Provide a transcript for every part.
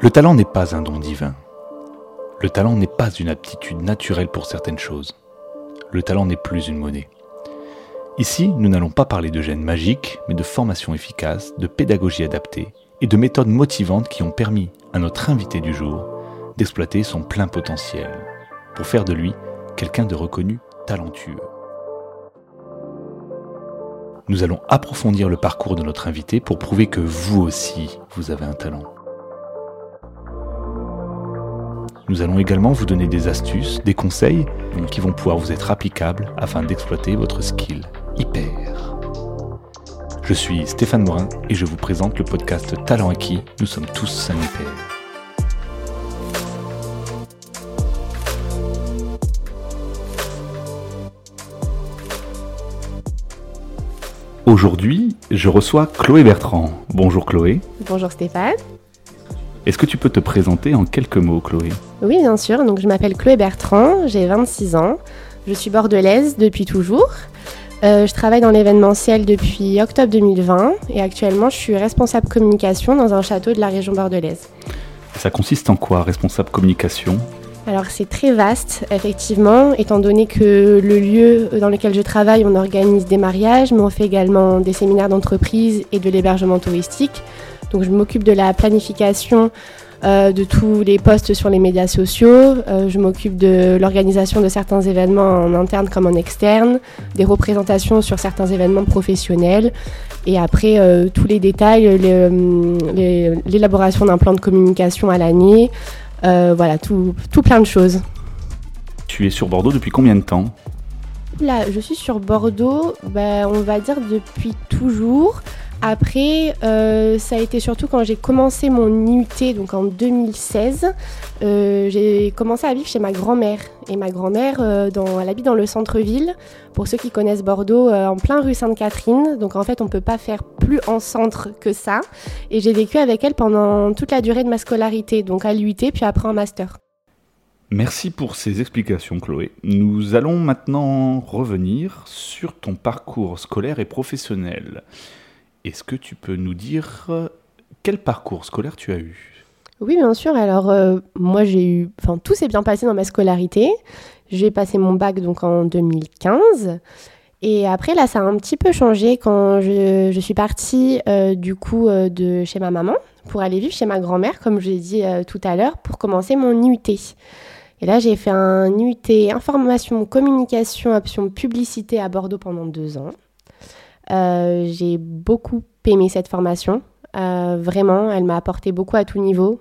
Le talent n'est pas un don divin. Le talent n'est pas une aptitude naturelle pour certaines choses. Le talent n'est plus une monnaie. Ici, nous n'allons pas parler de gènes magiques, mais de formation efficace, de pédagogie adaptée et de méthodes motivantes qui ont permis à notre invité du jour d'exploiter son plein potentiel pour faire de lui quelqu'un de reconnu talentueux. Nous allons approfondir le parcours de notre invité pour prouver que vous aussi, vous avez un talent. Nous allons également vous donner des astuces, des conseils qui vont pouvoir vous être applicables afin d'exploiter votre skill hyper. Je suis Stéphane Morin et je vous présente le podcast Talent acquis. Nous sommes tous un hyper. Aujourd'hui, je reçois Chloé Bertrand. Bonjour Chloé. Bonjour Stéphane. Est-ce que tu peux te présenter en quelques mots, Chloé? Oui, bien sûr. Donc, je m'appelle Chloé Bertrand, j'ai 26 ans. Je suis bordelaise depuis toujours. Euh, je travaille dans l'événementiel depuis octobre 2020 et actuellement je suis responsable communication dans un château de la région bordelaise. Ça consiste en quoi, responsable communication? Alors c'est très vaste, effectivement, étant donné que le lieu dans lequel je travaille, on organise des mariages, mais on fait également des séminaires d'entreprise et de l'hébergement touristique. Donc je m'occupe de la planification euh, de tous les postes sur les médias sociaux. Euh, je m'occupe de l'organisation de certains événements en interne comme en externe, des représentations sur certains événements professionnels. Et après, euh, tous les détails, l'élaboration d'un plan de communication à l'année, voilà, tout, tout plein de choses. Tu es sur Bordeaux depuis combien de temps? Là, je suis sur Bordeaux, ben, on va dire depuis toujours. Après, euh, ça a été surtout quand j'ai commencé mon IUT, donc en 2016. Euh, j'ai commencé à vivre chez ma grand-mère. Et ma grand-mère, euh, elle habite dans le centre-ville. Pour ceux qui connaissent Bordeaux, en plein rue Sainte-Catherine. Donc en fait, on ne peut pas faire plus en centre que ça. Et j'ai vécu avec elle pendant toute la durée de ma scolarité, donc à l'IUT, puis après en master. Merci pour ces explications, Chloé. Nous allons maintenant revenir sur ton parcours scolaire et professionnel. Est-ce que tu peux nous dire euh, quel parcours scolaire tu as eu? Oui, bien sûr. Alors, euh, moi, j'ai eu. Enfin, tout s'est bien passé dans ma scolarité. J'ai passé mon bac donc en 2015. Et après, là, ça a un petit peu changé quand je, suis partie euh, du coup de chez ma maman pour aller vivre chez ma grand-mère, comme je l'ai dit tout à l'heure, pour commencer mon IUT. Et là, j'ai fait un IUT information, communication, option publicité à Bordeaux pendant deux ans. Euh, j'ai beaucoup aimé cette formation. Euh, vraiment, elle m'a apporté beaucoup à tout niveau.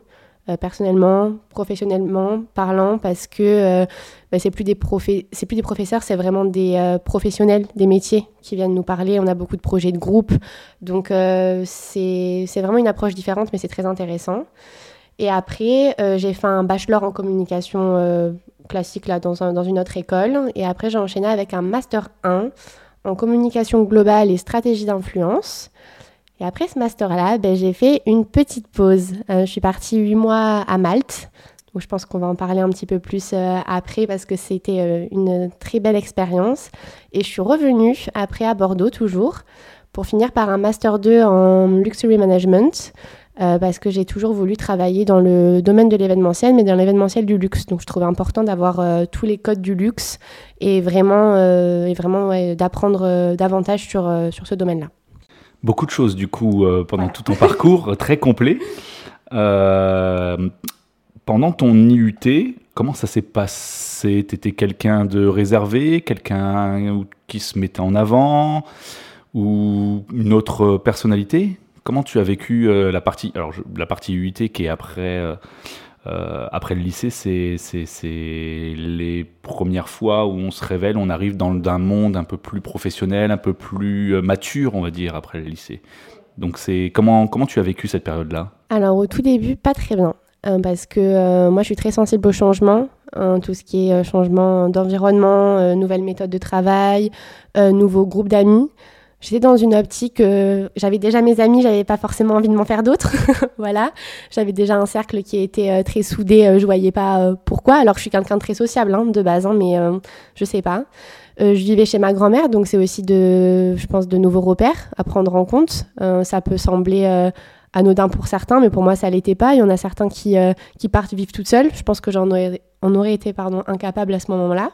Euh, personnellement, professionnellement parlant, parce que bah, c'est plus des c'est plus des professeurs, c'est vraiment des professionnels des métiers qui viennent nous parler. On a beaucoup de projets de groupe, donc c'est vraiment une approche différente, mais c'est très intéressant. Et après, j'ai fait un bachelor en communication classique là dans, dans, une autre école, et après j'ai enchaîné avec un master 1 en communication globale et stratégie d'influence. Et après ce master-là, ben, j'ai fait une petite pause. Euh, je suis partie huit mois à Malte. où je pense qu'on va en parler un petit peu plus euh, après parce que c'était euh, une très belle expérience. Et je suis revenue après à Bordeaux toujours pour finir par un master 2 en luxury management. Euh, parce que j'ai toujours voulu travailler dans le domaine de l'événementiel, mais dans l'événementiel du luxe. Donc je trouvais important d'avoir euh, tous les codes du luxe et vraiment, euh, et vraiment d'apprendre davantage sur, sur ce domaine-là. Beaucoup de choses du coup pendant tout ton parcours, très complet. pendant ton IUT, comment ça s'est passé? Tu étais quelqu'un de réservé, quelqu'un qui se mettait en avant ou une autre personnalité? Comment tu as vécu euh, la partie, alors la partie UIT qui est après, euh, euh, après le lycée, c'est, les premières fois où on se révèle, on arrive dans un monde un peu plus professionnel, un peu plus mature, on va dire, après le lycée. Donc c'est comment, comment tu as vécu cette période-là? Alors au tout début, pas très bien. parce que moi je suis très sensible au changement, hein, tout ce qui est changement d'environnement, nouvelles méthodes de travail, nouveaux groupes d'amis. J'étais dans une optique, euh, j'avais déjà mes amis, j'avais pas forcément envie de m'en faire d'autres. voilà, j'avais déjà un cercle qui était euh, très soudé, euh, je voyais pas pourquoi. Alors je suis quelqu'un de très sociable hein, de base, hein, mais je sais pas. je vivais chez ma grand-mère, donc c'est aussi de, je pense, de nouveaux repères à prendre en compte. ça peut sembler anodin pour certains, mais pour moi, ça l'était pas. Il y en a certains qui, qui partent vivre toutes seules. Je pense que j'en aurais, été pardon, incapable à ce moment-là.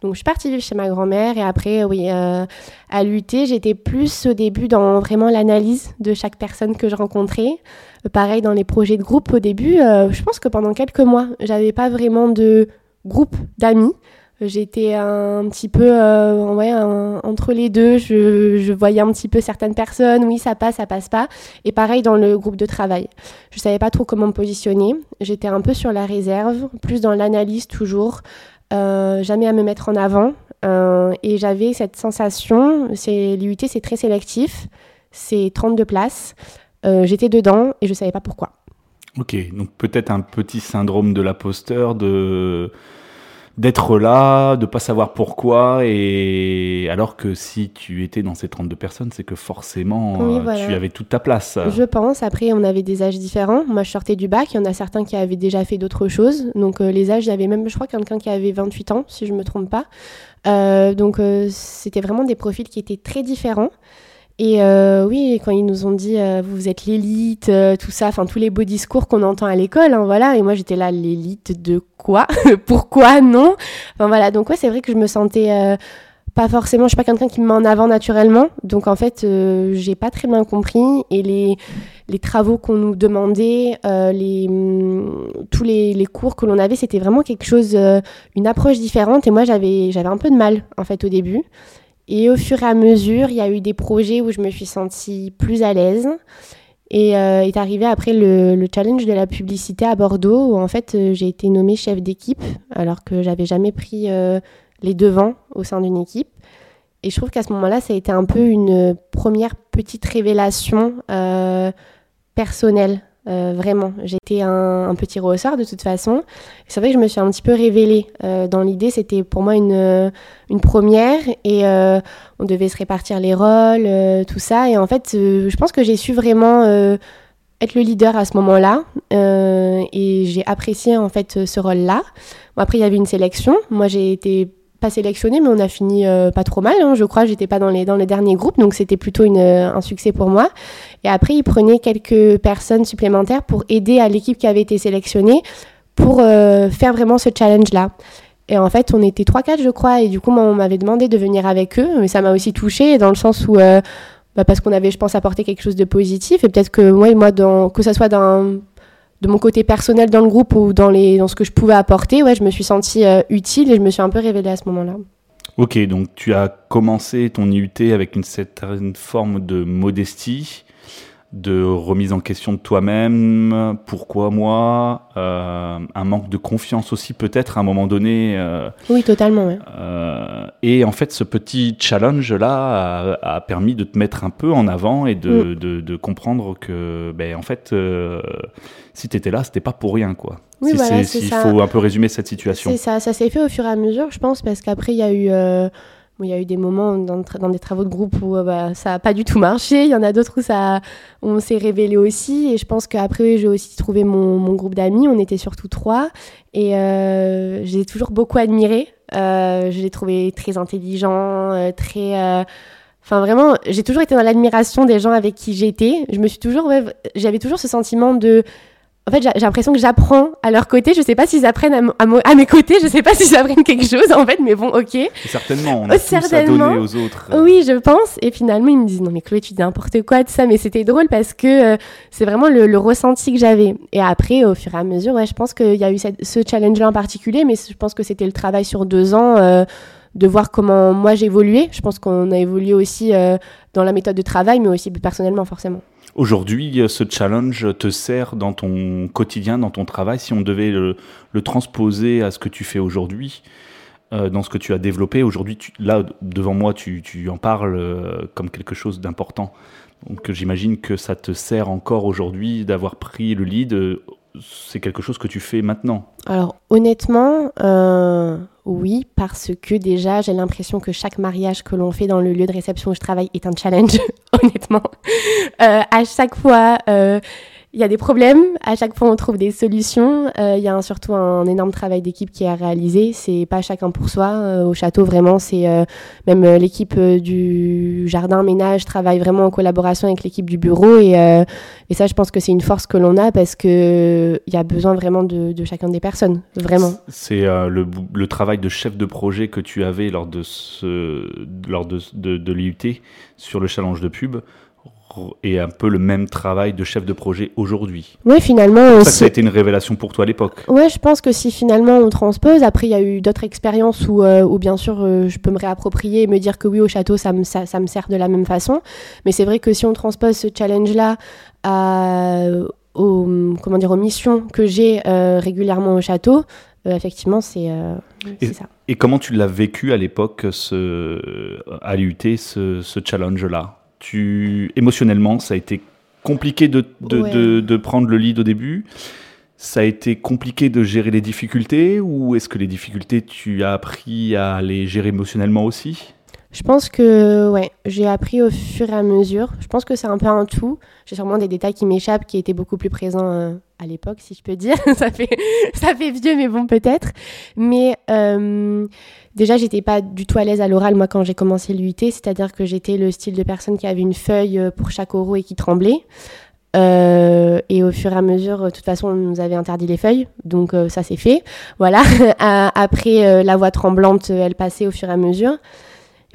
Donc, je suis partie vivre chez ma grand-mère et après, oui, à l'UT, j'étais plus au début dans vraiment l'analyse de chaque personne que je rencontrais. pareil, dans les projets de groupe au début, je pense que pendant quelques mois, j'avais pas vraiment de groupe d'amis. J'étais un petit peu euh, ouais, entre les deux. Je, je, voyais un petit peu certaines personnes. Oui, ça passe, ça passe pas. Et pareil dans le groupe de travail. Je savais pas trop comment me positionner. J'étais un peu sur la réserve, plus dans l'analyse toujours. Euh, jamais à me mettre en avant. Euh, et j'avais cette sensation, l'UT, c'est très sélectif. C'est 32 places. J'étais dedans et je savais pas pourquoi. Ok, donc peut-être un petit syndrome de l'imposteur, de d'être là, de pas savoir pourquoi, et alors que si tu étais dans ces 32 personnes, c'est que forcément euh, tu avais toute ta place. Je pense, après on avait des âges différents, moi je sortais du bac, il y en a certains qui avaient déjà fait d'autres choses, donc euh, les âges, il y avait même je crois quelqu'un qui avait 28 ans, si je me trompe pas, euh, donc c'était vraiment des profils qui étaient très différents. Et euh, oui, quand ils nous ont dit euh, vous êtes l'élite, euh, tout ça, enfin tous les beaux discours qu'on entend à l'école, hein, voilà. Et moi j'étais là, l'élite de quoi? Pourquoi non Enfin voilà, donc ouais, c'est vrai que je me sentais pas forcément, je suis pas quelqu'un qui me met en avant naturellement, donc en fait j'ai pas très bien compris. Et les, les travaux qu'on nous demandait, les, mm, tous les, les, cours que l'on avait, c'était vraiment quelque chose, une approche différente. Et moi j'avais j'avais un peu de mal en fait au début. Et au fur et à mesure, il y a eu des projets où je me suis sentie plus à l'aise. Et euh, est arrivé après le, challenge de la publicité à Bordeaux, où en fait euh, j'ai été nommée chef d'équipe, alors que j'avais jamais pris euh, les devants au sein d'une équipe. Et je trouve qu'à ce moment-là, ça a été un peu une première petite révélation personnelle euh, vraiment, j'étais un, un, petit ressort de toute façon. C'est vrai que je me suis un petit peu révélée. Euh, dans l'idée, c'était pour moi une, euh, une première et on devait se répartir les rôles, tout ça. Et en fait, je pense que j'ai su vraiment être le leader à ce moment-là et j'ai apprécié en fait ce rôle-là. Après, il y avait une sélection. Moi, j'ai été pas sélectionnée, mais on a fini euh, pas trop mal. Hein, je crois, j'étais pas dans les dans le dernier groupe, donc c'était plutôt une, euh, un succès pour moi. Et après, ils prenaient quelques personnes supplémentaires pour aider à l'équipe qui avait été sélectionnée pour euh, faire vraiment ce challenge-là. Et en fait, on était 3-4, je crois, et du coup, on m'avait demandé de venir avec eux, mais ça m'a aussi touchée dans le sens où, bah, parce qu'on avait, je pense, apporté quelque chose de positif, et peut-être que moi, moi dans, que ça soit d'un de mon côté personnel dans le groupe ou dans, les, dans ce que je pouvais apporter, ouais, je me suis sentie euh, utile et je me suis un peu révélée à ce moment-là. Ok, donc tu as commencé ton IUT avec une certaine forme de modestie, de remise en question de toi-même, pourquoi moi, euh, un manque de confiance aussi peut-être à un moment donné. Euh, oui, totalement. Euh, et en fait, ce petit challenge-là a, permis de te mettre un peu en avant et de, mm. de, comprendre que, ben, en fait, si tu étais là, c'était pas pour rien, quoi. Oui, si il faut un peu résumer cette situation. C'est ça, ça s'est fait au fur et à mesure, je pense, parce qu'après, il y a eu il y a eu des moments dans, des travaux de groupe où euh, bah, ça n'a pas du tout marché. Il y en a d'autres où ça, on s'est révélé aussi. Et je pense qu'après, j'ai aussi trouvé mon, mon groupe d'amis. On était surtout trois. Et euh, j'ai toujours beaucoup admiré. Euh, je l'ai trouvé très intelligent, euh, très. Euh, enfin, vraiment, j'ai toujours été dans l'admiration des gens avec qui j'étais. Je me suis toujours. Ouais, J'avais toujours ce sentiment de en fait, j'ai l'impression que j'apprends à leur côté. Je sais pas s'ils apprennent à, mes côtés. Je sais pas s'ils apprennent quelque chose, en fait, mais bon, ok. certainement, on a Certainement. tous aux autres. Oui, je pense. Et finalement, ils me disent non, mais Chloé, tu dis n'importe quoi de ça. Mais c'était drôle parce que euh, c'est vraiment le, ressenti que j'avais. Et après, au fur et à mesure, ouais, je pense qu'il y a eu ce challenge-là en particulier, mais je pense que c'était le travail sur deux ans. Euh, de voir comment moi j'évoluais. Je pense qu'on a évolué aussi euh, dans la méthode de travail, mais aussi personnellement, forcément. Aujourd'hui, ce challenge te sert dans ton quotidien, dans ton travail. Si on devait le, transposer à ce que tu fais aujourd'hui, euh, dans ce que tu as développé aujourd'hui, là devant moi, tu, en parles euh, comme quelque chose d'important. Donc j'imagine que ça te sert encore aujourd'hui d'avoir pris le lead. Euh, c'est quelque chose que tu fais maintenant. Alors honnêtement, oui, parce que déjà, j'ai l'impression que chaque mariage que l'on fait dans le lieu de réception où je travaille est un challenge, honnêtement. Euh, à chaque fois, euh, il y a des problèmes, à chaque fois on trouve des solutions. Euh, il y a surtout un énorme travail d'équipe qui est réalisé. C'est pas chacun pour soi. Euh, au château, vraiment, c'est euh, même l'équipe du jardin ménage travaille vraiment en collaboration avec l'équipe du bureau. Et, ça, je pense que c'est une force que l'on a parce que il y a besoin vraiment de, de chacun des personnes, vraiment. C'est le, travail de chef de projet que tu avais lors de de, de, de l'IUT sur le challenge de pub et un peu le même travail de chef de projet aujourd'hui. Oui, finalement. Ça, ça a été une révélation pour toi à l'époque. Oui, je pense que si finalement on transpose, après il y a eu d'autres expériences où, euh, où, bien sûr euh, je peux me réapproprier et me dire que oui, au château, ça me, ça, me sert de la même façon. Mais c'est vrai que si on transpose ce challenge-là aux, comment dire, aux missions que j'ai euh, régulièrement au château, effectivement, c'est ça. Et comment tu l'as vécu à l'époque, à l'UT, ce, ce challenge-là? Tu émotionnellement, ça a été compliqué de, de, de, prendre le lead au début. Ça a été compliqué de gérer les difficultés ou est-ce que les difficultés, tu as appris à les gérer émotionnellement aussi? Je pense que ouais, j'ai appris au fur et à mesure. Je pense que c'est un peu un tout. J'ai sûrement des détails qui m'échappent, qui étaient beaucoup plus présents euh, à l'époque, si je peux dire. ça fait ça fait vieux, mais bon peut-être. Mais euh, déjà, j'étais pas du tout à l'aise à l'oral moi quand j'ai commencé l'UT, c'est-à-dire que j'étais le style de personne qui avait une feuille euh, pour chaque euro et qui tremblait. et au fur et à mesure, de toute façon, on nous avait interdit les feuilles, donc ça c'est fait. Voilà. Après, la voix tremblante, elle passait au fur et à mesure.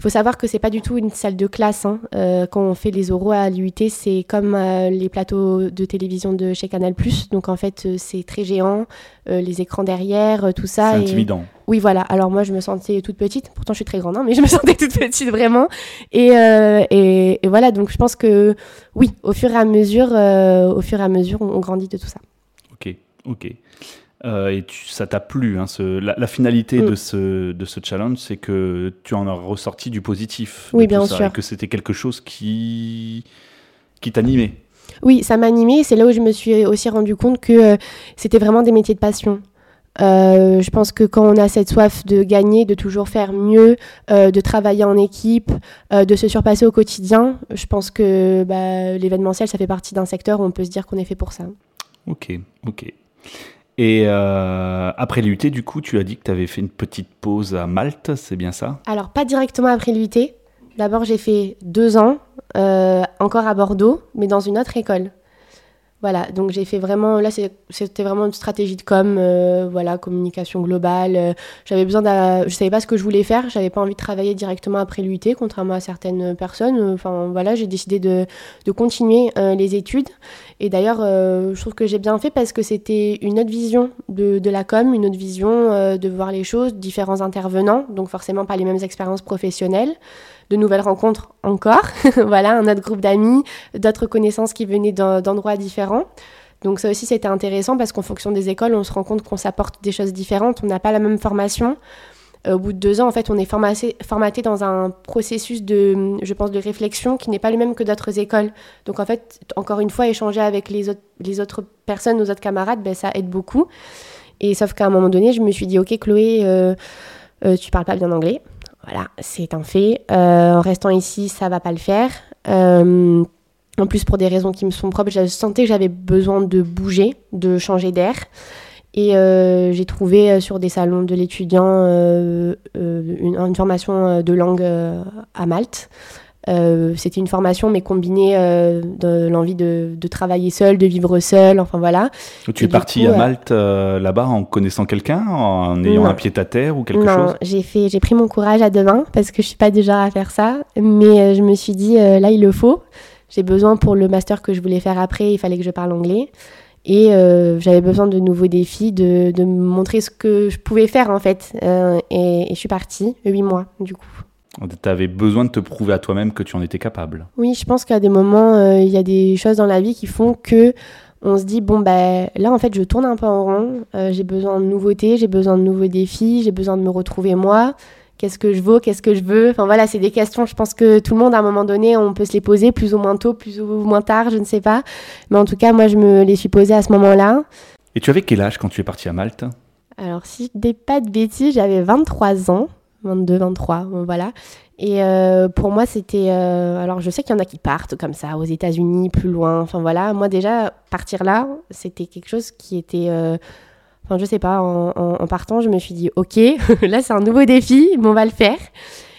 Faut savoir que c'est pas du tout une salle de classe. Hein. Euh, quand on fait les oraux à l'UIT, c'est comme euh, les plateaux de télévision de chez Canal+. Donc en fait, euh, c'est très géant, les écrans derrière, tout ça. C'est intimidant. Oui, voilà. Alors moi, je me sentais toute petite. Pourtant, je suis très grande, hein, mais je me sentais toute petite vraiment. Et, et, voilà. Donc je pense que oui, au fur et à mesure, au fur et à mesure, on grandit de tout ça. Ok, ok. Euh, et ça t'a plu. Hein, ce, la, finalité mm. de, ce, de ce challenge, c'est que tu en as ressorti du positif. Oui, bien sûr. Et que c'était quelque chose qui, qui t'animait. Oui, ça m'animait. C'est là où je me suis aussi rendu compte que euh, c'était vraiment des métiers de passion. Euh, je pense que quand on a cette soif de gagner, de toujours faire mieux, de travailler en équipe, de se surpasser au quotidien, je pense que bah, l'événementiel, ça fait partie d'un secteur où on peut se dire qu'on est fait pour ça. Ok, ok. Et euh, après l'UT, du coup, tu as dit que tu avais fait une petite pause à Malte, c'est bien ça? Alors, pas directement après l'UT. D'abord, j'ai fait deux ans, euh, encore à Bordeaux, mais dans une autre école. Voilà, donc j'ai fait vraiment, là c'était vraiment une stratégie de com, euh, voilà, communication globale. Euh, j'avais besoin je savais pas ce que je voulais faire, j'avais pas envie de travailler directement après l'UT, contrairement à certaines personnes. Enfin voilà, j'ai décidé de, continuer euh, les études. Et d'ailleurs, je trouve que j'ai bien fait parce que c'était une autre vision de, de, la com, une autre vision de voir les choses, différents intervenants, donc forcément pas les mêmes expériences professionnelles de nouvelles rencontres encore. voilà, un autre groupe d'amis, d'autres connaissances qui venaient d'endroits différents. Donc ça aussi c'était intéressant parce qu'en fonction des écoles, on se rend compte qu'on s'apporte des choses différentes, on n'a pas la même formation. Euh, au bout de deux ans, en fait, on est formaté, formaté dans un processus de, je pense, de réflexion qui n'est pas le même que d'autres écoles. Donc en fait, encore une fois, échanger avec les autres, les autres personnes, nos autres camarades, ben, ça aide beaucoup. Et sauf qu'à un moment donné, je me suis dit, ok Chloé, euh, euh, tu parles pas bien anglais. Voilà, c'est un fait. Euh, en restant ici, ça va pas le faire. Euh, en plus, pour des raisons qui me sont propres, je sentais que j'avais besoin de bouger, de changer d'air. Et euh, j'ai trouvé sur des salons de l'étudiant une, une, formation de langue à Malte. Euh, c'était une formation, mais combinée euh, de l'envie de, travailler seul, de vivre seul, enfin voilà. Tu es partie à euh, Malte là-bas en connaissant quelqu'un, en ayant un pied à terre ou quelque non, chose j'ai fait, j'ai pris mon courage à deux mains parce que je suis pas déjà à faire ça, mais je me suis dit là il le faut. J'ai besoin pour le master que je voulais faire après, il fallait que je parle anglais. Et j'avais besoin de nouveaux défis, de, de, me montrer ce que je pouvais faire en fait. et, et je suis partie, huit mois du coup. Tu avais besoin de te prouver à toi-même que tu en étais capable. Oui, je pense qu'à des moments, euh, il y a des choses dans la vie qui font que on se dit bon ben là en fait je tourne un peu en rond, euh, j'ai besoin de nouveautés, j'ai besoin de nouveaux défis, j'ai besoin de me retrouver moi. Qu'est-ce que je vaux, qu'est-ce que je veux? Enfin voilà, c'est des questions. Je pense que tout le monde à un moment donné, on peut se les poser plus ou moins tôt, plus ou moins tard, je ne sais pas. Mais en tout cas, moi je me les suis posées à ce moment-là. Et tu avais quel âge quand tu es partie à Malte? Alors si je dis pas de bêtises, j'avais 23 ans. 22, 23, voilà. Et pour moi, c'était. alors, je sais qu'il y en a qui partent comme ça, aux États-Unis, plus loin. Enfin, voilà. Moi, déjà, partir là, c'était quelque chose qui était. Enfin, je sais pas, en, en, partant, je me suis dit, ok, là, c'est un nouveau défi, mais on va le faire.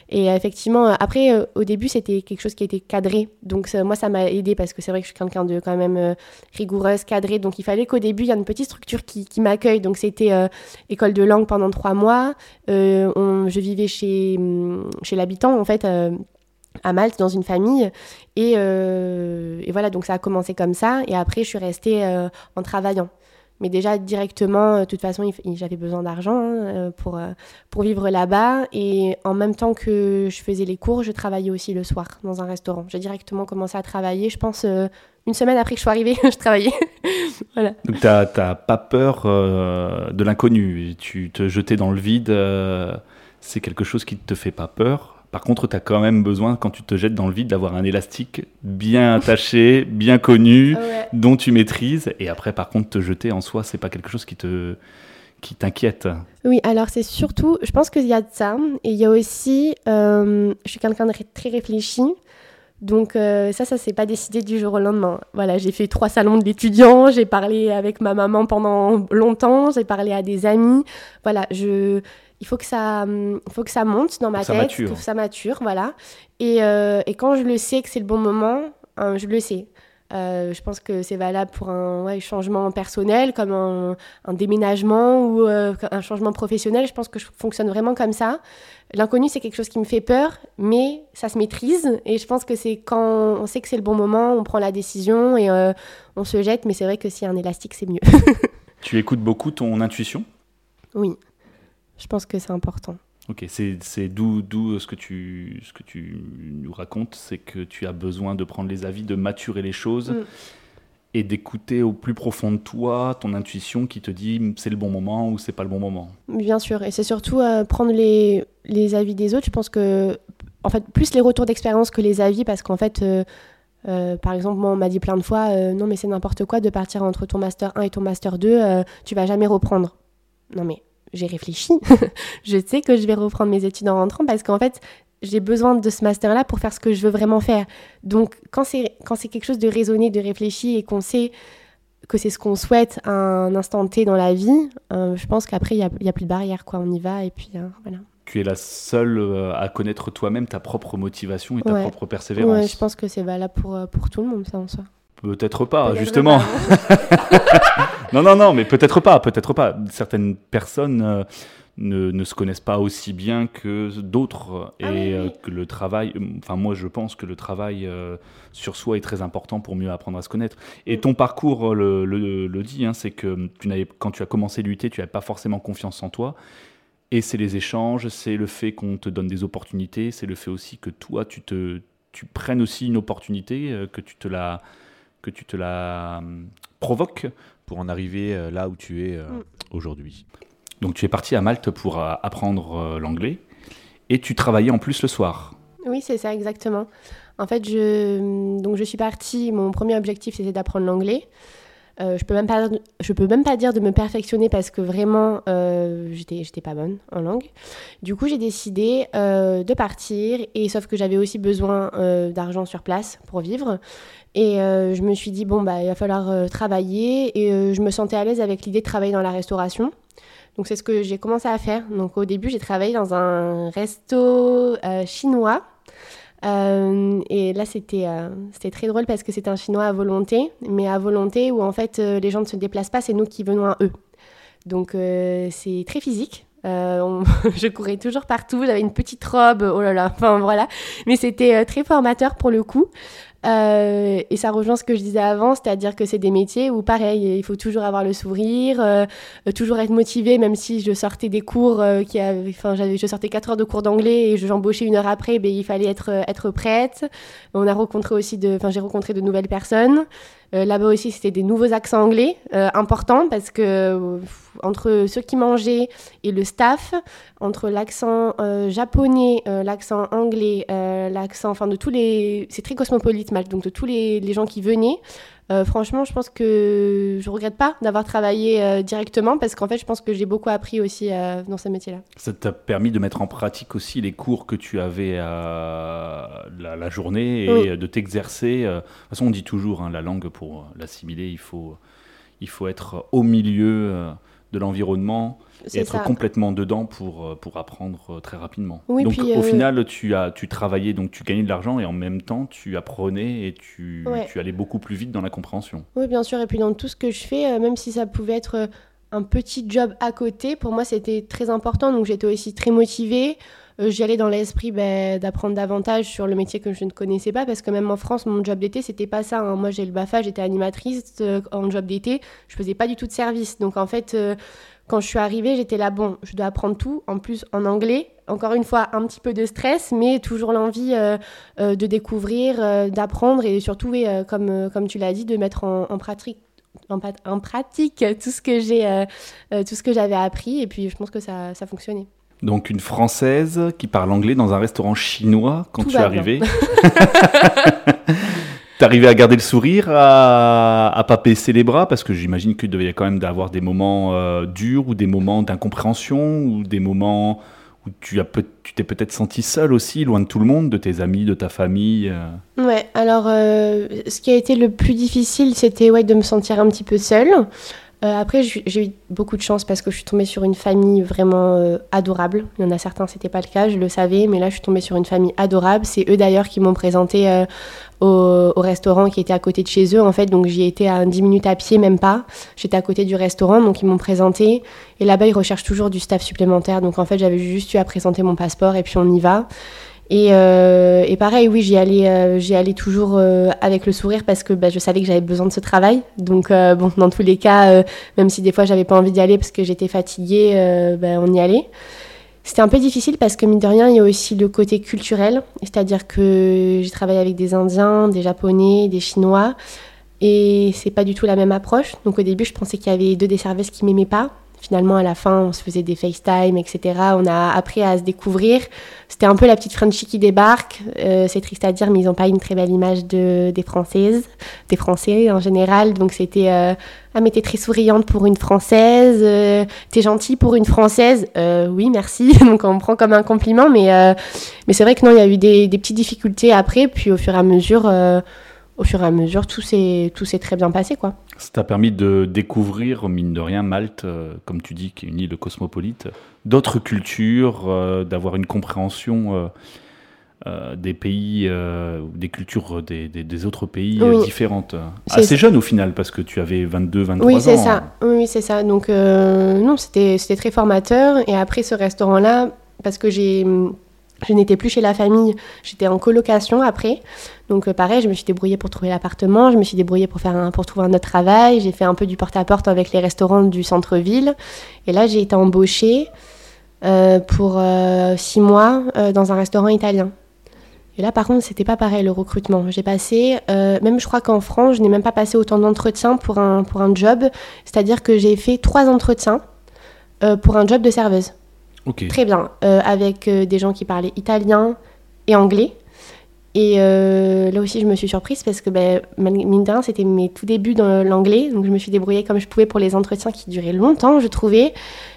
Et effectivement, après, euh, au début, c'était quelque chose qui était cadré. Donc, moi, ça m'a aidé parce que c'est vrai que je suis quelqu'un de quand même euh, rigoureuse, cadré. Donc, il fallait qu'au début, il y ait une petite structure qui, m'accueille. Donc, c'était euh, école de langue pendant trois mois. je vivais chez, mm, chez l'habitant, en fait à Malte dans une famille et, et, voilà donc ça a commencé comme ça et après je suis restée en travaillant mais déjà, directement, euh, de toute façon, j'avais besoin d'argent hein, euh, pour, euh, pour vivre là-bas. Et en même temps que je faisais les cours, je travaillais aussi le soir dans un restaurant. J'ai directement commencé à travailler. Je pense une semaine après que je suis arrivée, je travaillais. voilà. Donc, tu n'as pas peur de l'inconnu? Tu te jeter dans le vide, c'est quelque chose qui ne te fait pas peur? Par contre, tu as quand même besoin, quand tu te jettes dans le vide, d'avoir un élastique bien attaché, bien connu, dont tu maîtrises. Et après, par contre, te jeter en soi, c'est pas quelque chose qui te qui t'inquiète Oui, alors c'est surtout, je pense qu'il y a de ça. Et il y a aussi, euh, je suis quelqu'un de très réfléchi. Donc euh, ça, ça s'est pas décidé du jour au lendemain. Voilà, j'ai fait trois salons de l'étudiant, j'ai parlé avec ma maman pendant longtemps, j'ai parlé à des amis. Voilà, je il faut que ça, faut que ça monte dans ma tête, que ça mature, voilà. Et, euh, et, quand je le sais que c'est le bon moment, hein, je le sais. Euh, je pense que c'est valable pour un ouais, changement personnel, comme un, un déménagement ou euh, un changement professionnel. Je pense que je fonctionne vraiment comme ça. L'inconnu, c'est quelque chose qui me fait peur, mais ça se maîtrise. Et je pense que c'est quand on sait que c'est le bon moment, on prend la décision et on se jette. Mais c'est vrai que s'il y a un élastique, c'est mieux. tu écoutes beaucoup ton intuition? Oui. Je pense que c'est important. Ok, c'est d'où ce, que tu, ce que tu nous racontes, c'est que tu as besoin de prendre les avis, de maturer les choses mm. et d'écouter au plus profond de toi ton intuition qui te dit c'est le bon moment ou c'est pas le bon moment. Bien sûr, et c'est surtout euh, prendre les, les, avis des autres. Je pense que, en fait, plus les retours d'expérience que les avis, parce qu'en fait, euh, euh, par exemple, moi, on m'a dit plein de fois non, mais c'est n'importe quoi de partir entre ton master 1 et ton master 2, tu vas jamais reprendre. Non, mais j'ai réfléchi. je sais que je vais reprendre mes études en rentrant parce qu'en fait, j'ai besoin de ce master-là pour faire ce que je veux vraiment faire. Donc, quand c'est, quand c'est quelque chose de raisonné, de réfléchi et qu'on sait que c'est ce qu'on souhaite à un instant T dans la vie, euh, je pense qu'après, il n'y a, a, plus de barrière. Quoi. On y va et puis euh, voilà. Tu es la seule euh, à connaître toi-même ta propre motivation et ta propre persévérance. Ouais, je pense que c'est valable pour, pour tout le monde, ça en soi. Peut-être pas, justement. non, non, non, mais peut-être pas, peut-être pas. Certaines personnes euh, ne, ne, se connaissent pas aussi bien que d'autres ah et euh, que le travail. Enfin, moi, je pense que le travail euh, sur soi est très important pour mieux apprendre à se connaître. Et mm. ton parcours le, le, dit, hein, c'est que tu quand tu as commencé à lutter, tu n'avais pas forcément confiance en toi. Et c'est les échanges, c'est le fait qu'on te donne des opportunités, c'est le fait aussi que toi, tu te tu prennes aussi une opportunité, que tu te la que tu te la hum, provoques pour en arriver euh, là où tu es euh, mm. aujourd'hui. Donc tu es parti à Malte pour euh, apprendre l'anglais et tu travaillais en plus le soir. Oui, c'est ça exactement. En fait, je, hum, donc je suis partie, mon premier objectif c'était d'apprendre l'anglais. Euh, je peux même pas, je peux même pas dire de me perfectionner parce que vraiment, euh, j'étais, j'étais pas bonne en langue. Du coup, j'ai décidé euh, de partir et sauf que j'avais aussi besoin d'argent sur place pour vivre. Et je me suis dit bon bah il va falloir travailler et je me sentais à l'aise avec l'idée de travailler dans la restauration. Donc c'est ce que j'ai commencé à faire. Donc au début, j'ai travaillé dans un resto chinois euh, et là, c'était euh, très drôle parce que c'était un chinois à volonté, mais à volonté où en fait euh, les gens ne se déplacent pas, c'est nous qui venons à eux. Donc c'est très physique. je courais toujours partout, j'avais une petite robe, oh là là, enfin voilà. Mais c'était très formateur pour le coup. Euh, et ça rejoint ce que je disais avant, c'est-à-dire que c'est des métiers où, pareil, il faut toujours avoir le sourire, euh, toujours être motivé, même si je sortais des cours, euh, qui enfin, j'avais, je sortais 4 heures de cours d'anglais et j'embauchais une heure après, ben, il fallait être, être prête. On a rencontré aussi de, enfin, j'ai rencontré de nouvelles personnes. Euh, là-bas aussi, c'était des nouveaux accents anglais euh, importants parce que euh, entre ceux qui mangeaient et le staff, entre l'accent japonais, l'accent anglais, l'accent, enfin de tous les, c'est très cosmopolite donc de tous les gens qui venaient, Euh, franchement, je pense que je regrette pas d'avoir travaillé euh, directement parce qu'en fait, je pense que j'ai beaucoup appris aussi euh, dans ce métier-là. Ça t'a permis de mettre en pratique aussi les cours que tu avais à la, journée et de t'exercer. De toute façon, on dit toujours, hein, la langue, pour l'assimiler, il faut, il faut être au milieu de l'environnement et être complètement dedans pour, euh, pour apprendre euh, très rapidement. donc au euh, final, tu, as, tu travaillais, donc tu gagnais de l'argent et en même temps, tu apprenais et tu, tu, allais beaucoup plus vite dans la compréhension. Oui, bien sûr. Et puis dans tout ce que je fais, même si ça pouvait être un petit job à côté, pour moi, c'était très important. Donc j'étais aussi très motivée. J'y allais dans l'esprit ben, d'apprendre davantage sur le métier que je ne connaissais pas, parce que même en France, mon job d'été, c'était pas ça. Hein. Moi, j'ai le BAFA, j'étais animatrice en job d'été, je faisais pas du tout de service. Donc en fait, quand je suis arrivée, j'étais là, bon, je dois apprendre tout, en plus en anglais. Encore une fois, un petit peu de stress, mais toujours l'envie euh, euh, de découvrir, euh, d'apprendre et surtout, comme, comme tu l'as dit, de mettre en, pratique. En, pratique tout ce que j'ai tout ce que j'avais appris et puis je pense que ça, ça fonctionnait donc une Française qui parle anglais dans un restaurant chinois quand tu es arrivée. T'arrivais à garder le sourire, à, à pas baisser les bras, parce que j'imagine qu'il devait quand même avoir des moments euh, durs ou des moments d'incompréhension ou des moments où tu t'es peut-être senti seul aussi, loin de tout le monde, de tes amis, de ta famille. Euh. Ouais. Alors, euh, ce qui a été le plus difficile, c'était ouais de me sentir un petit peu seule. après, j'ai eu beaucoup de chance parce que je suis tombée sur une famille vraiment adorable. Il y en a certains, c'était pas le cas, je le savais, mais là, je suis tombée sur une famille adorable. C'est eux d'ailleurs qui m'ont présenté au, restaurant qui était à côté de chez eux, en fait. Donc j'y étais à 10 minutes à pied, même pas. J'étais à côté du restaurant, donc ils m'ont présenté. Et là-bas, ils recherchent toujours du staff supplémentaire. Donc en fait, j'avais juste eu à présenter mon passeport et puis on y va. Et, euh, pareil, oui, j'y allais, euh, j'y allais toujours euh, avec le sourire parce que bah, je savais que j'avais besoin de ce travail. Donc, bon, dans tous les cas, même si des fois j'avais pas envie d'y aller parce que j'étais fatiguée, bah, on y allait. C'était un peu difficile parce que, mine de rien, il y a aussi le côté culturel. C'est-à-dire que j'ai travaillé avec des Indiens, des Japonais, des Chinois. Et c'est pas du tout la même approche. Donc au début, je pensais qu'il y avait deux des services qui m'aimaient pas. Finalement, à la fin, on se faisait des FaceTime, etc. On a appris à se découvrir. C'était un peu la petite Frenchie qui débarque. Euh, c'est triste à dire, mais ils n'ont pas une très belle image de, des Françaises, des Français en général. Donc c'était euh, Ah, mais t'es très souriante pour une Française, euh, t'es gentille pour une Française. oui, merci. Donc on prend comme un compliment, mais, c'est vrai que non, il y a eu des, petites difficultés après. Puis au fur et à mesure au fur et à mesure, tout s'est, tout s'est très bien passé. Quoi. Ça t'a permis de découvrir, mine de rien, Malte, euh, comme tu dis, qui est une île cosmopolite, d'autres cultures, euh, d'avoir une compréhension euh, des pays, des cultures des, des, autres pays différentes. Assez jeune au final, parce que tu avais 22, 23 oui, ans. C'est ça. Oui, c'est ça. Donc, non, c'était, c'était très formateur. Et après ce restaurant-là, parce que j'ai je n'étais plus chez la famille, j'étais en colocation après. Donc euh, pareil, je me suis débrouillée pour trouver l'appartement, je me suis débrouillée pour, faire un, pour trouver un autre travail, j'ai fait un peu du porte-à-porte avec les restaurants du centre-ville. Et là, j'ai été embauchée euh, pour euh, six mois dans un restaurant italien. Et là, par contre, c'était pas pareil le recrutement. J'ai passé, même je crois qu'en France, je n'ai même pas passé autant d'entretiens pour un, pour un job. C'est-à-dire que j'ai fait trois entretiens pour un job de serveuse. Très bien. Euh, avec euh, des gens qui parlaient italien et anglais. Et euh, là aussi, je me suis surprise parce que, ben, mine de rien, c'était mes tout débuts dans l'anglais. Donc, je me suis débrouillée comme je pouvais pour les entretiens qui duraient longtemps, je trouvais.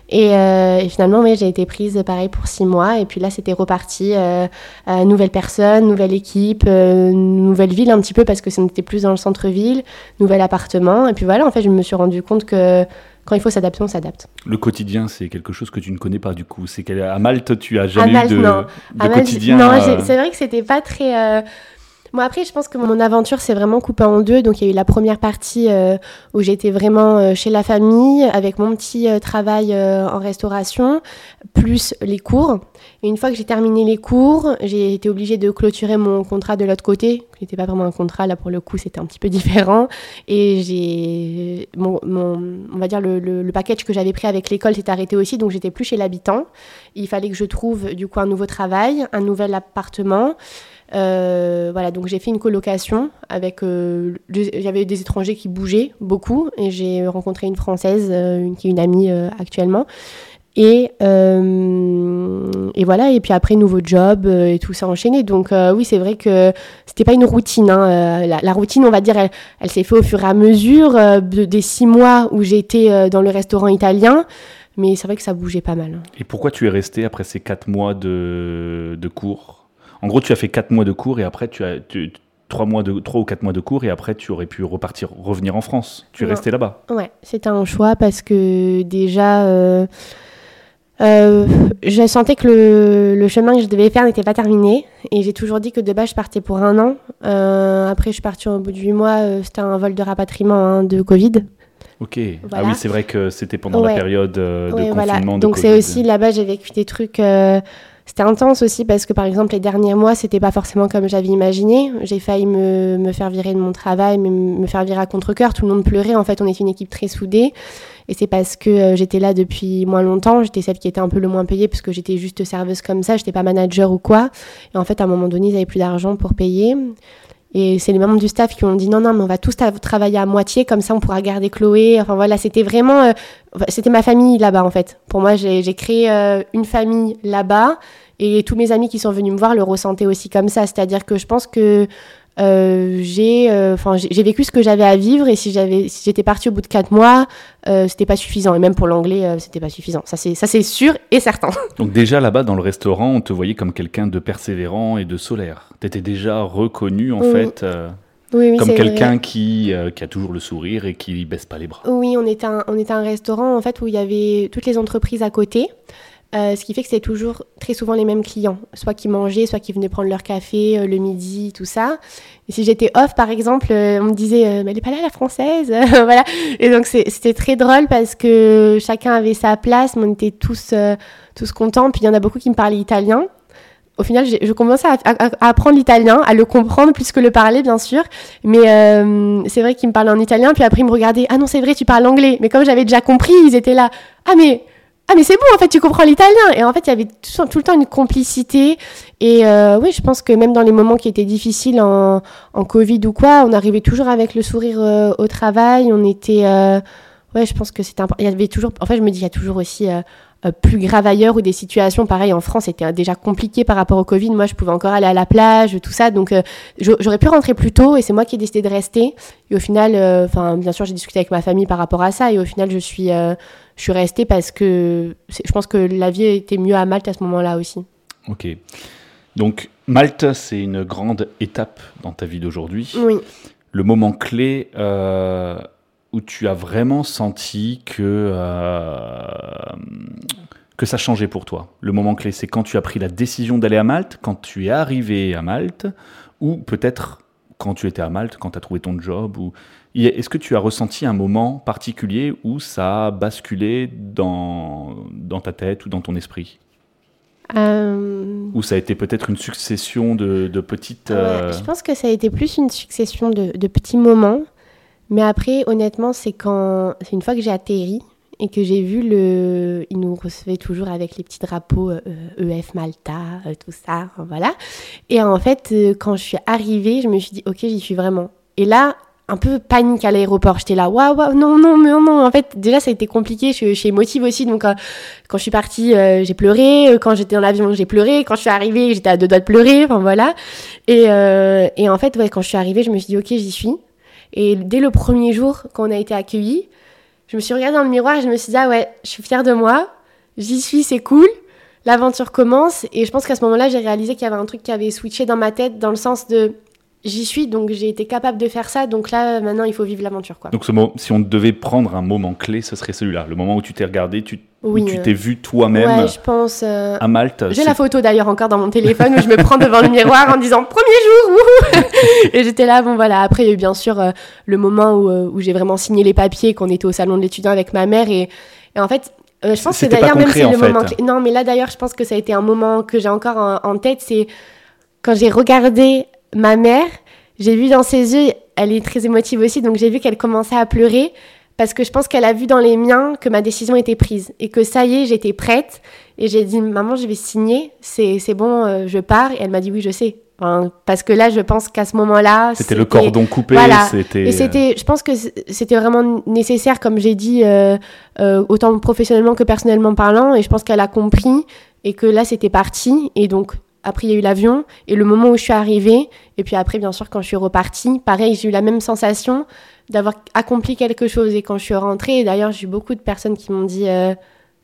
Et, finalement, j'ai été prise pareil pour six mois. Et puis là, c'était reparti. nouvelle personne, nouvelle équipe, nouvelle ville un petit peu parce que c'était plus dans le centre-ville, nouvel appartement. Et puis voilà, en fait, je me suis rendu compte que quand il faut s'adapter, on s'adapte. Le quotidien, c'est quelque chose que tu ne connais pas du coup. C'est qu'à Malte, tu as jamais eu de, non. quotidien. Non, euh, c'est vrai que c'était pas très. Euh, Bon, après, je pense que mon aventure s'est vraiment coupée en deux. Donc, il y a eu la première partie euh, où j'étais vraiment euh, chez la famille, avec mon petit euh, travail en restauration, plus les cours. Une fois que j'ai terminé les cours, j'ai été obligée de clôturer mon contrat de l'autre côté, qui n'était pas vraiment un contrat, là pour le coup, c'était un petit peu différent. Et j'ai. Mon, on va dire le, le package que j'avais pris avec l'école s'est arrêté aussi, donc j'étais plus chez l'habitant. Il fallait que je trouve du coup un nouveau travail, un nouvel appartement. Euh, voilà, donc j'ai fait une colocation avec. Euh, j'avais des étrangers qui bougeaient beaucoup et j'ai rencontré une française, euh, qui est une amie actuellement. Et, euh, et voilà, et puis après, nouveau job euh, et tout ça enchaîné. Donc euh, oui, c'est vrai que c'était pas une routine. hein. La, la routine, on va dire, elle, elle s'est faite au fur et à mesure de- des six mois où j'étais dans le restaurant italien. Mais c'est vrai que ça bougeait pas mal. hein. Et pourquoi tu es resté après ces quatre mois de, de cours? En gros, tu as fait quatre mois de cours et après, tu as tu- trois, mois de, trois ou quatre mois de cours et après, tu aurais pu repartir, revenir en France. Tu es resté là-bas? Ouais, c'était un choix parce que déjà, euh, euh, je sentais que le, le chemin que je devais faire n'était pas terminé. Et j'ai toujours dit que de base, je partais pour un an. Euh, après, je suis partie au bout de huit mois. euh, c'était un vol de rapatriement hein, de Covid. Ok. Voilà. Ah oui, c'est vrai que c'était pendant la période de Ouais, confinement. voilà. Donc c'est aussi là-bas, j'ai vécu des trucs. C'était intense aussi parce que par exemple les derniers mois, c'était pas forcément comme j'avais imaginé. J'ai failli me, me faire virer de mon travail, me, faire virer à contre-cœur. Tout le monde pleurait. En fait, on était une équipe très soudée. Et c'est parce que euh, j'étais là depuis moins longtemps. J'étais celle qui était un peu le moins payée parce que j'étais juste serveuse comme ça. J'étais pas manager ou quoi. Et en fait, à un moment donné, ils avaient plus d'argent pour payer. Et c'est les membres du staff qui ont dit non, non, mais on va tous travailler à moitié, comme ça on pourra garder Chloé. Enfin voilà, c'était vraiment. euh, c'était ma famille là-bas en fait. Pour moi, j'ai j'ai créé euh, une famille là-bas et tous mes amis qui sont venus me voir le ressentaient aussi comme ça. C'est-à-dire que je pense que euh, j'ai euh, enfin, j'ai j'ai vécu ce que j'avais à vivre et si j'avais si j'étais partie au bout de quatre mois, euh, c'était pas suffisant. Et même pour l'anglais, euh, c'était pas suffisant. Ça, c'est ça, c'est sûr et certain. Donc déjà là-bas dans le restaurant, on te voyait comme quelqu'un de persévérant et de solaire. Tu étais déjà reconnu en Oui. fait Oui, oui, comme quelqu'un qui, qui a toujours le sourire et qui baisse pas les bras. Oui, on était un, on était un restaurant en fait où il y avait toutes les entreprises à côté. Euh, ce qui fait que c'était toujours très souvent les mêmes clients, soit qui mangeaient, soit qui venaient prendre leur café euh, le midi, tout ça. Et si j'étais off, par exemple, euh, on me disait mais elle est pas là la française, voilà. Et donc c'est- c'était très drôle parce que chacun avait sa place, mais on était tous tous contents. Puis il y en a beaucoup qui me parlaient italien. Au final, je commençais à, à- apprendre l'italien, à le comprendre plus que le parler, bien sûr. Mais c'est vrai qu'ils me parlaient en italien, puis après ils me regardaient. Ah non, c'est vrai, tu parles anglais. Mais comme j'avais déjà compris, ils étaient là. Ah mais ah mais c'est bon, en fait, tu comprends l'italien. Et en fait, il y avait tout, le temps une complicité. Et euh, oui, je pense que même dans les moments qui étaient difficiles en, en Covid ou quoi, on arrivait toujours avec le sourire euh, au travail. On était, euh, ouais, je pense que c'était important. Il y avait toujours, en fait, je me dis, il y a toujours aussi euh, euh, plus grave ailleurs ou des situations pareilles en France c'était déjà compliqué par rapport au Covid. Moi, je pouvais encore aller à la plage, tout ça. Donc, euh, j'a- j'aurais pu rentrer plus tôt et c'est moi qui ai décidé de rester. Et au final, enfin, bien sûr, j'ai discuté avec ma famille par rapport à ça et au final, je suis, euh, je suis restée parce que je pense que la vie était mieux à Malte à ce moment-là aussi. Ok. Donc Malte, c'est une grande étape dans ta vie d'aujourd'hui. Oui. Le moment clé euh, où tu as vraiment senti que, euh, que ça changeait pour toi. Le moment clé, c'est quand tu as pris la décision d'aller à Malte, quand tu es arrivé à Malte, ou peut-être quand tu étais à Malte, quand tu as trouvé ton job. Ou... Est-ce que tu as ressenti un moment particulier où ça a basculé dans, dans ta tête ou dans ton esprit? Euh, Ou ça a été peut-être une succession de, de petites... ouais, euh, je pense que ça a été plus une succession de, de petits moments. Mais après, honnêtement, c'est quand c'est une fois que j'ai atterri et que j'ai vu le. Ils nous recevaient toujours avec les petits drapeaux euh, EF Malta, euh, tout ça, enfin, voilà. Et en fait, quand je suis arrivée, je me suis dit, ok, j'y suis vraiment. Et là, un peu panique à l'aéroport. J'étais là, waouh, waouh, non, non, mais non. En fait, déjà, ça a été compliqué. Je, je suis émotive aussi. Donc, euh, quand je suis partie, euh, j'ai pleuré. Euh, Quand j'étais dans l'avion, j'ai pleuré. Quand je suis arrivée, j'étais à deux doigts de pleurer. Enfin, voilà. Et, euh, et en fait, ouais, quand je suis arrivée, je me suis dit, ok, j'y suis. Et dès le premier jour, quand on a été accueillis, je me suis regardée dans le miroir et je me suis dit, ah ouais, je suis fière de moi. J'y suis, c'est cool. L'aventure commence. Et je pense qu'à ce moment-là, j'ai réalisé qu'il y avait un truc qui avait switché dans ma tête, dans le sens de j'y suis, donc j'ai été capable de faire ça. Donc là, maintenant, il faut vivre l'aventure, quoi. Donc ce mo- si on devait prendre un moment clé, ce serait celui-là. Le moment où tu t'es regardé, tu, où tu euh, t'es vu toi-même Ouais, je pense. euh, à Malte. J'ai c'est- la photo d'ailleurs encore dans mon téléphone où je me prends devant le miroir en disant premier jour et j'étais là bon voilà après il y a eu bien sûr euh, le moment où, où j'ai vraiment signé les papiers qu'on était au salon de l'étudiant avec ma mère et, et en fait euh, je pense que C'était pas d'ailleurs même concret, c'est en le fait. moment clé- non mais là d'ailleurs je pense que ça a été un moment que j'ai encore en, en tête c'est quand j'ai regardé ma mère j'ai vu dans ses yeux elle est très émotive aussi donc j'ai vu qu'elle commençait à pleurer parce que je pense qu'elle a vu dans les miens que ma décision était prise et que ça y est, j'étais prête. Et j'ai dit, maman, je vais signer, c'est bon, euh, je pars. Et elle m'a dit, oui, je sais. parce que là, je pense qu'à ce moment-là, c'était le cordon coupé. C'était. Et c'était, je pense que c'était vraiment nécessaire, comme j'ai dit, autant professionnellement que personnellement parlant. Et je pense qu'elle a compris et que là, c'était parti. Et donc, après, il y a eu l'avion et le moment où je suis arrivée. Et puis après, bien sûr, quand je suis repartie, pareil, j'ai eu la même sensation d'avoir accompli quelque chose. Et quand je suis rentrée, d'ailleurs, j'ai eu beaucoup de personnes qui m'ont dit euh,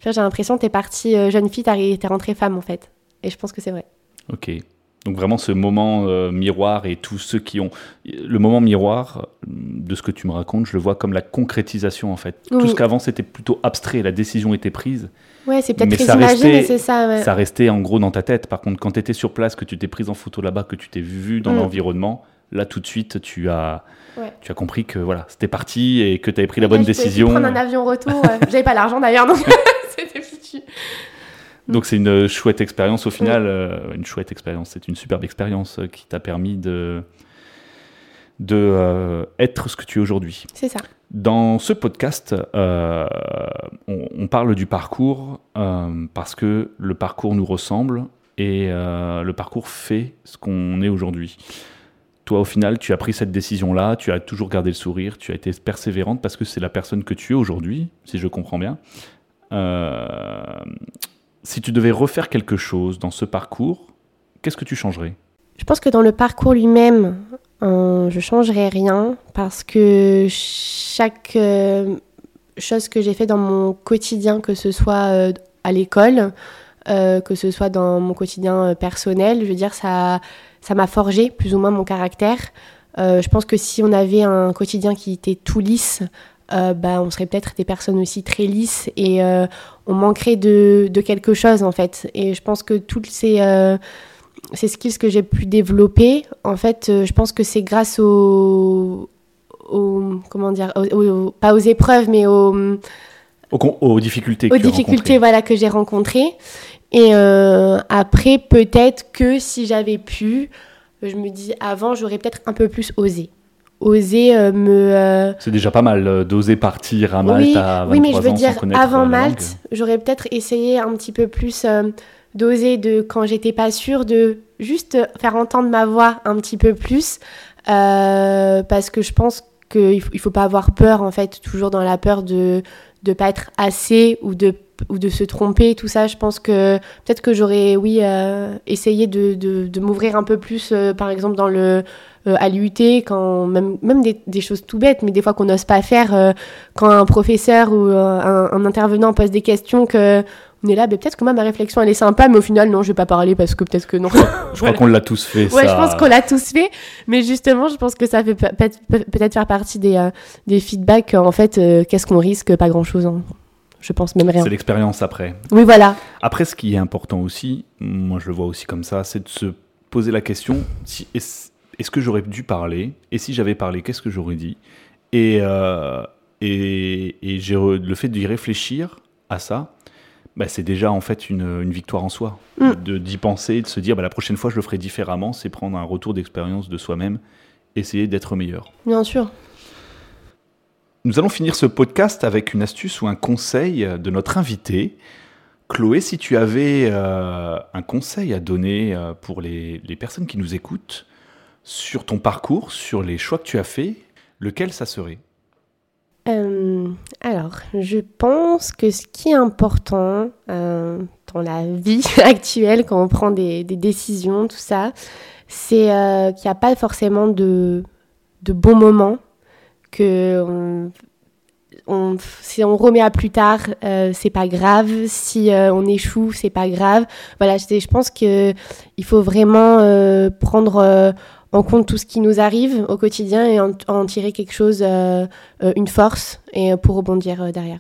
J'ai l'impression que tu es partie euh, jeune fille, tu es rentrée femme, en fait. Et je pense que c'est vrai. Ok. Donc vraiment ce moment euh, miroir et tous ceux qui ont... Le moment miroir de ce que tu me racontes, je le vois comme la concrétisation en fait. Tout ce qu'avant c'était plutôt abstrait, la décision était prise. Ouais, c'est peut-être très imagé, mais c'est ça. Ça restait en gros dans ta tête. Par contre, quand tu étais sur place, que tu t'es prise en photo là-bas, que tu t'es vu dans mm. l'environnement, là tout de suite tu as, tu as compris que voilà, c'était parti et que tu avais pris la bonne décision. prendre un avion retour. J'avais pas l'argent d'ailleurs, donc c'était foutu. Donc c'est une chouette expérience au final, euh, une chouette expérience, c'est une superbe expérience euh, qui t'a permis de, de euh, être ce que tu es aujourd'hui. C'est ça. Dans ce podcast, on, parle du parcours parce que le parcours nous ressemble et le parcours fait ce qu'on est aujourd'hui. Toi, au final, tu as pris cette décision-là, tu as toujours gardé le sourire, tu as été persévérante parce que c'est la personne que tu es aujourd'hui, si je comprends bien. Si tu devais refaire quelque chose dans ce parcours, qu'est-ce que tu changerais? Je pense que dans le parcours lui-même, euh, je changerais rien parce que chaque euh, chose que j'ai fait dans mon quotidien, que ce soit euh, à l'école, que ce soit dans mon quotidien personnel, je veux dire, ça ça m'a forgé plus ou moins mon caractère. je pense que si on avait un quotidien qui était tout lisse, euh, bah, on serait peut-être des personnes aussi très lisses et on manquerait de, quelque chose en fait. Et je pense que toutes ces, ces skills que j'ai pu développer, en fait, je pense que c'est grâce aux, comment dire, pas aux épreuves, mais aux, aux, difficultés. Aux difficultés, voilà, que j'ai rencontrées. Et après, peut-être que si j'avais pu, je me dis avant, j'aurais peut-être un peu plus osé oser euh, me. Euh, c'est déjà pas mal euh, d'oser partir à Malte oui, à 23 Oui, mais je veux dire, avant Malte, j'aurais peut-être essayé un petit peu plus d'oser de quand j'étais pas sûre de juste faire entendre ma voix un petit peu plus parce que je pense qu'il faut, faut pas avoir peur en fait toujours dans la peur de de pas être assez ou de ou de se tromper tout ça. Je pense que peut-être que j'aurais oui essayé de, de, m'ouvrir un peu plus par exemple dans le euh, à l'UT, quand même, même des, choses tout bêtes, mais des fois qu'on n'ose pas faire, euh, quand un professeur ou euh, un, intervenant pose des questions que on est là, mais peut-être que moi ma réflexion elle est sympa, mais au final non, je vais pas parler parce que peut-être que non. je crois qu'on l'a tous fait. Ouais, je pense qu'on l'a tous fait, mais justement, je pense que ça fait peut-être faire partie des, des feedbacks. En fait, qu'est-ce qu'on risque Pas grand-chose. Hein. Je pense même rien. C'est l'expérience après. Oui, voilà. Après, ce qui est important aussi, moi je le vois aussi comme ça, c'est de se poser la question si, est-ce que j'aurais dû parler Et si j'avais parlé, qu'est-ce que j'aurais dit? Et, euh, et, le fait d'y réfléchir à ça, bah, c'est déjà en fait une, victoire en soi. Mm. De, d'y penser, de se dire bah, la prochaine fois je le ferai différemment, c'est prendre un retour d'expérience de soi-même, essayer d'être meilleur. Bien sûr. Nous allons finir ce podcast avec une astuce ou un conseil de notre invité. Chloé, si tu avais euh, un conseil à donner euh, pour les, les personnes qui nous écoutent, sur ton parcours, sur les choix que tu as faits, lequel ça serait? Euh, alors, je pense que ce qui est important euh, dans la vie actuelle, quand on prend des, décisions, tout ça, c'est euh, qu'il n'y a pas forcément de, de bons moments, que si on remet à plus tard, c'est pas grave. Si on échoue, c'est pas grave. Voilà, je, je pense qu'il faut vraiment prendre en compte tout ce qui nous arrive au quotidien et en, tirer quelque chose, euh, euh, une force, et euh, pour rebondir derrière.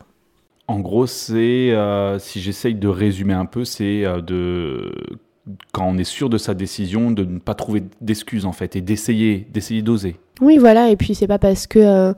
En gros, c'est, si j'essaye de résumer un peu, c'est de quand on est sûr de sa décision, de ne pas trouver d'excuses en fait, et d'essayer, d'essayer d'oser. Oui, voilà, et puis c'est pas parce que euh,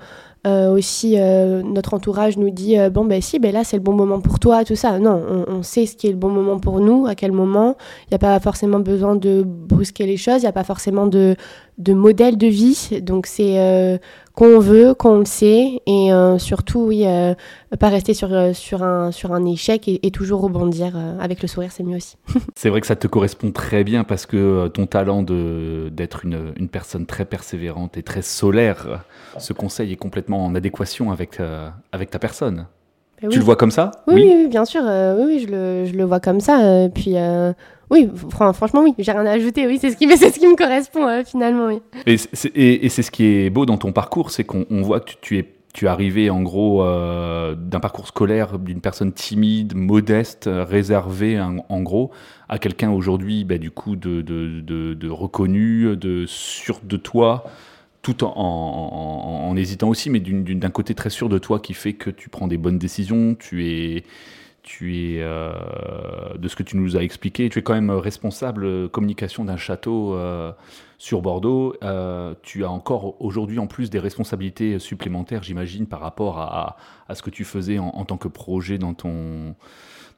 aussi euh, notre entourage nous dit euh, bon ben si ben là c'est le bon moment pour toi tout ça. Non on, sait ce qui est le bon moment pour nous à quel moment. Il n'y a pas forcément besoin de brusquer les choses il n'y a pas forcément de de modèle de vie. Donc c'est euh, qu'on veut, qu'on le sait, et euh, surtout, oui, euh, pas rester sur, sur, un, sur un échec et, toujours rebondir avec le sourire, c'est mieux aussi. c'est vrai que ça te correspond très bien parce que ton talent d'être une, une, personne très persévérante et très solaire, ce conseil est complètement en adéquation avec, avec ta personne. Ben tu le vois comme ça? Oui, oui, bien sûr. oui, je le, je le, vois comme ça. puis oui, franchement, oui, j'ai rien à ajouter. Oui, c'est ce qui, ce qui me correspond euh, finalement. Oui. Et c'est ce qui est beau dans ton parcours, c'est qu'on voit que tu, es tu es arrivé en gros euh, d'un parcours scolaire d'une personne timide, modeste, réservée en, gros, à quelqu'un aujourd'hui bah, du coup de, de, de, reconnu, de sûr de toi, tout en, hésitant aussi, mais d'un côté très sûr de toi qui fait que tu prends des bonnes décisions, tu es euh, de ce que tu nous as expliqué, tu es quand même responsable communication d'un château euh, sur Bordeaux. Euh, tu as encore aujourd'hui en plus des responsabilités supplémentaires, j'imagine, par rapport à, ce que tu faisais en, en, tant que projet dans ton,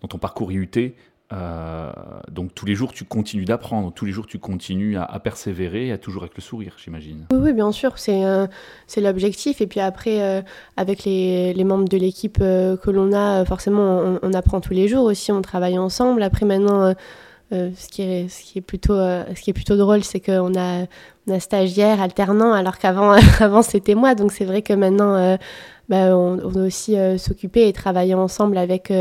dans ton parcours IUT. Euh, donc tous les jours, tu continues d'apprendre, tous les jours, tu continues à, persévérer, à toujours avec le sourire, j'imagine. Oui, bien sûr, c'est euh, l'objectif. Et puis après, euh, avec les, les, membres de l'équipe que l'on a, forcément, on, apprend tous les jours aussi, on travaille ensemble. Après, maintenant, ce, qui est, ce, qui est plutôt, ce qui est plutôt drôle, c'est qu'on a, on a stagiaire, alternant, alors qu'avant avant, c'était moi. Donc c'est vrai que maintenant, bah, on, doit aussi s'occuper et travailler ensemble avec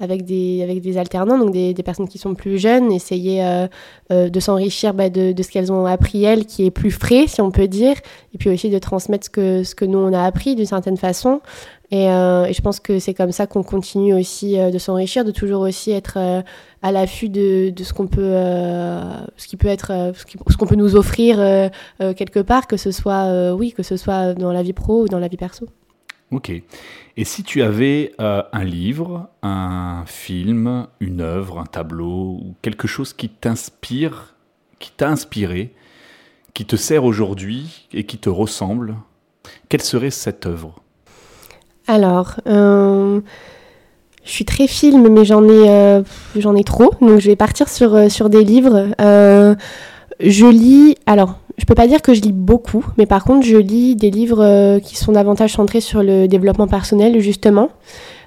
avec des, avec des alternants, donc des, des personnes qui sont plus jeunes, essayer euh, euh, de s'enrichir bah, de, de, ce qu'elles ont appris elles, qui est plus frais, si on peut dire, et puis aussi de transmettre ce que, ce que nous, on a appris d'une certaine façon. Et, euh, et, je pense que c'est comme ça qu'on continue aussi de s'enrichir, de toujours aussi être à l'affût de, de, ce qu'on peut, ce qui peut être, ce qu'on peut nous offrir quelque part, que ce soit, oui, que ce soit dans la vie pro ou dans la vie perso. Ok. Et si tu avais euh, un livre, un film, une œuvre, un tableau, ou quelque chose qui t'inspire, qui t'a inspiré, qui te sert aujourd'hui et qui te ressemble, quelle serait cette œuvre? Alors, euh, je suis très film, mais j'en ai, euh, j'en ai trop, donc je vais partir sur, sur des livres. je lis, alors je peux pas dire que je lis beaucoup, mais par contre, je lis des livres euh, qui sont davantage centrés sur le développement personnel, justement.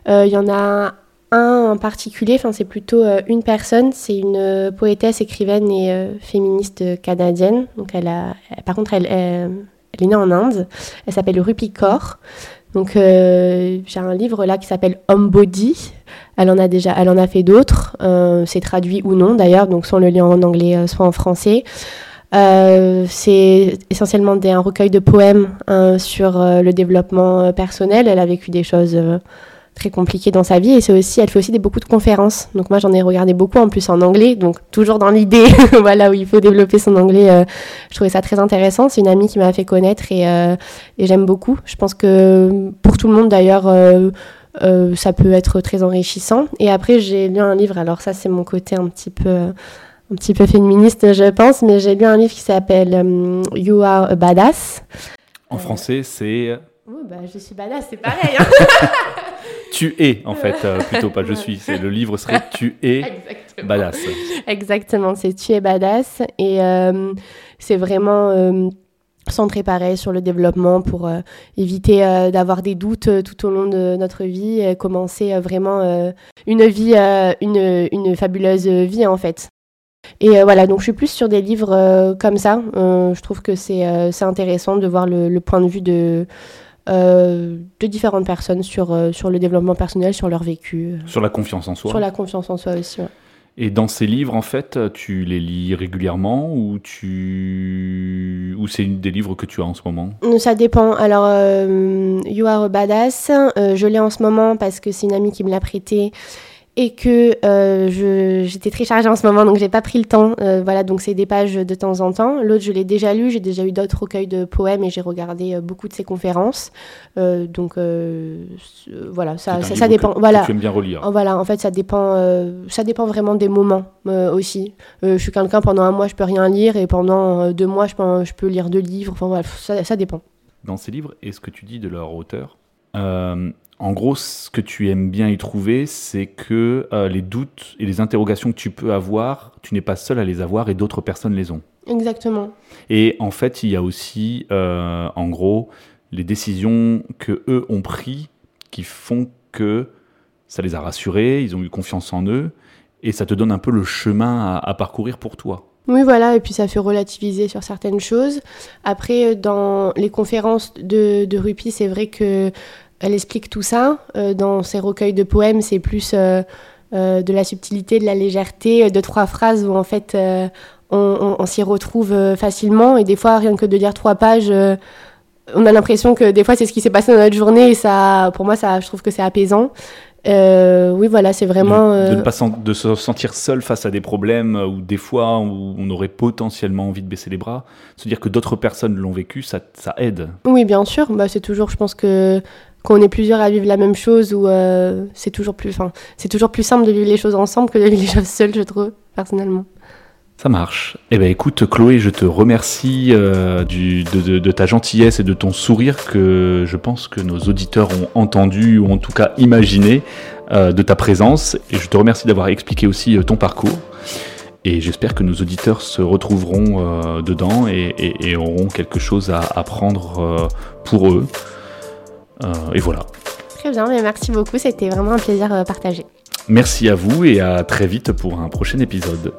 Il euh, y en a un en particulier, enfin, c'est plutôt euh, une personne, c'est une poétesse, écrivaine et féministe canadienne. Donc, elle a, par contre, elle, elle, est née en Inde. Elle s'appelle Rupi Kaur. Donc, j'ai un livre là qui s'appelle Home Body. Elle en a déjà, elle en a fait d'autres. c'est traduit ou non d'ailleurs, donc soit le lit en anglais, soit en français. Euh, c'est essentiellement un recueil de poèmes hein, sur euh, le développement euh, personnel. Elle a vécu des choses très compliquées dans sa vie et c'est aussi, elle fait aussi des, beaucoup de conférences. Donc moi j'en ai regardé beaucoup en plus en anglais, donc toujours dans l'idée, voilà où il faut développer son anglais. je trouvais ça très intéressant. C'est une amie qui m'a fait connaître et j'aime beaucoup. Je pense que pour tout le monde d'ailleurs. ça peut être très enrichissant. Et après, j'ai lu un livre, alors ça c'est mon côté un petit peu un petit peu féministe, je pense, mais j'ai lu un livre qui s'appelle euh, You Are a Badass. En français, c'est. Oh, bah, je suis badass, c'est pareil. Hein. tu es, en fait, euh, plutôt pas je suis. C'est le livre serait Tu es badass. Exactement, c'est Tu es badass et euh, c'est vraiment centré pareil sur le développement pour éviter d'avoir des doutes tout au long de notre vie et commencer vraiment une vie, une, une fabuleuse vie en fait. Et euh, voilà, donc je suis plus sur des livres euh, comme ça. Euh, je trouve que c'est intéressant de voir le, point de vue de, de différentes personnes sur, sur le développement personnel, sur leur vécu. Sur la confiance en soi. Sur la confiance en soi aussi, Et dans ces livres, en fait, tu les lis régulièrement ou tu ou c'est des livres que tu as en ce moment? Ça dépend. Alors, You Are a Badass, je l'ai en ce moment parce que c'est une amie qui me l'a prêté et que euh, j'étais très chargée en ce moment, donc j'ai pas pris le temps. Euh, voilà, donc c'est des pages de temps en temps. L'autre, je l'ai déjà lu, j'ai déjà eu d'autres recueils de poèmes et j'ai regardé euh, beaucoup de ses conférences. Donc voilà, ça, ça, ça, dépend. voilà. tu aimes bien relire. Voilà, en fait, ça dépend, ça dépend vraiment des moments aussi. je suis quelqu'un pendant un mois, je peux rien lire et pendant deux mois, je peux, je peux lire deux livres. Enfin voilà, ça, ça dépend. Dans ces livres, est-ce que tu dis de leur auteur en gros, ce que tu aimes bien y trouver, c'est que euh, les doutes et les interrogations que tu peux avoir, tu n'es pas seul à les avoir et d'autres personnes les ont. Exactement. Et en fait, il y a aussi, euh, en gros, les décisions que eux ont prises qui font que ça les a rassurés, ils ont eu confiance en eux, et ça te donne un peu le chemin à, parcourir pour toi. Oui, voilà, et puis ça fait relativiser sur certaines choses. Après, dans les conférences de, de Rupi, c'est vrai que elle explique tout ça. Euh, dans ses recueils de poèmes, c'est plus euh, euh, de la subtilité, de la légèreté, de trois phrases où en fait on, s'y retrouve facilement. Et des fois, rien que de lire trois pages, on a l'impression que des fois c'est ce qui s'est passé dans notre journée. Et ça, pour moi, ça, je trouve que c'est apaisant. oui, voilà, c'est vraiment. De, ne pas de se sentir seul face à des problèmes où des fois où on aurait potentiellement envie de baisser les bras. Se dire que d'autres personnes l'ont vécu, ça, ça, aide. Oui, bien sûr. Bah, c'est toujours, je pense que quand on est plusieurs à vivre la même chose, ou euh, c'est toujours plus, c'est toujours plus simple de vivre les choses ensemble que de vivre les choses seules, je trouve, personnellement. Ça marche. Eh ben écoute, Chloé, je te remercie euh, de, ta gentillesse et de ton sourire que je pense que nos auditeurs ont entendu ou en tout cas imaginé euh, de ta présence. Et je te remercie d'avoir expliqué aussi ton parcours. Et j'espère que nos auditeurs se retrouveront dedans et, auront quelque chose à apprendre pour eux. Euh, et voilà. Très bien, mais merci beaucoup, c'était vraiment un plaisir euh, partagé. Merci à vous et à très vite pour un prochain épisode.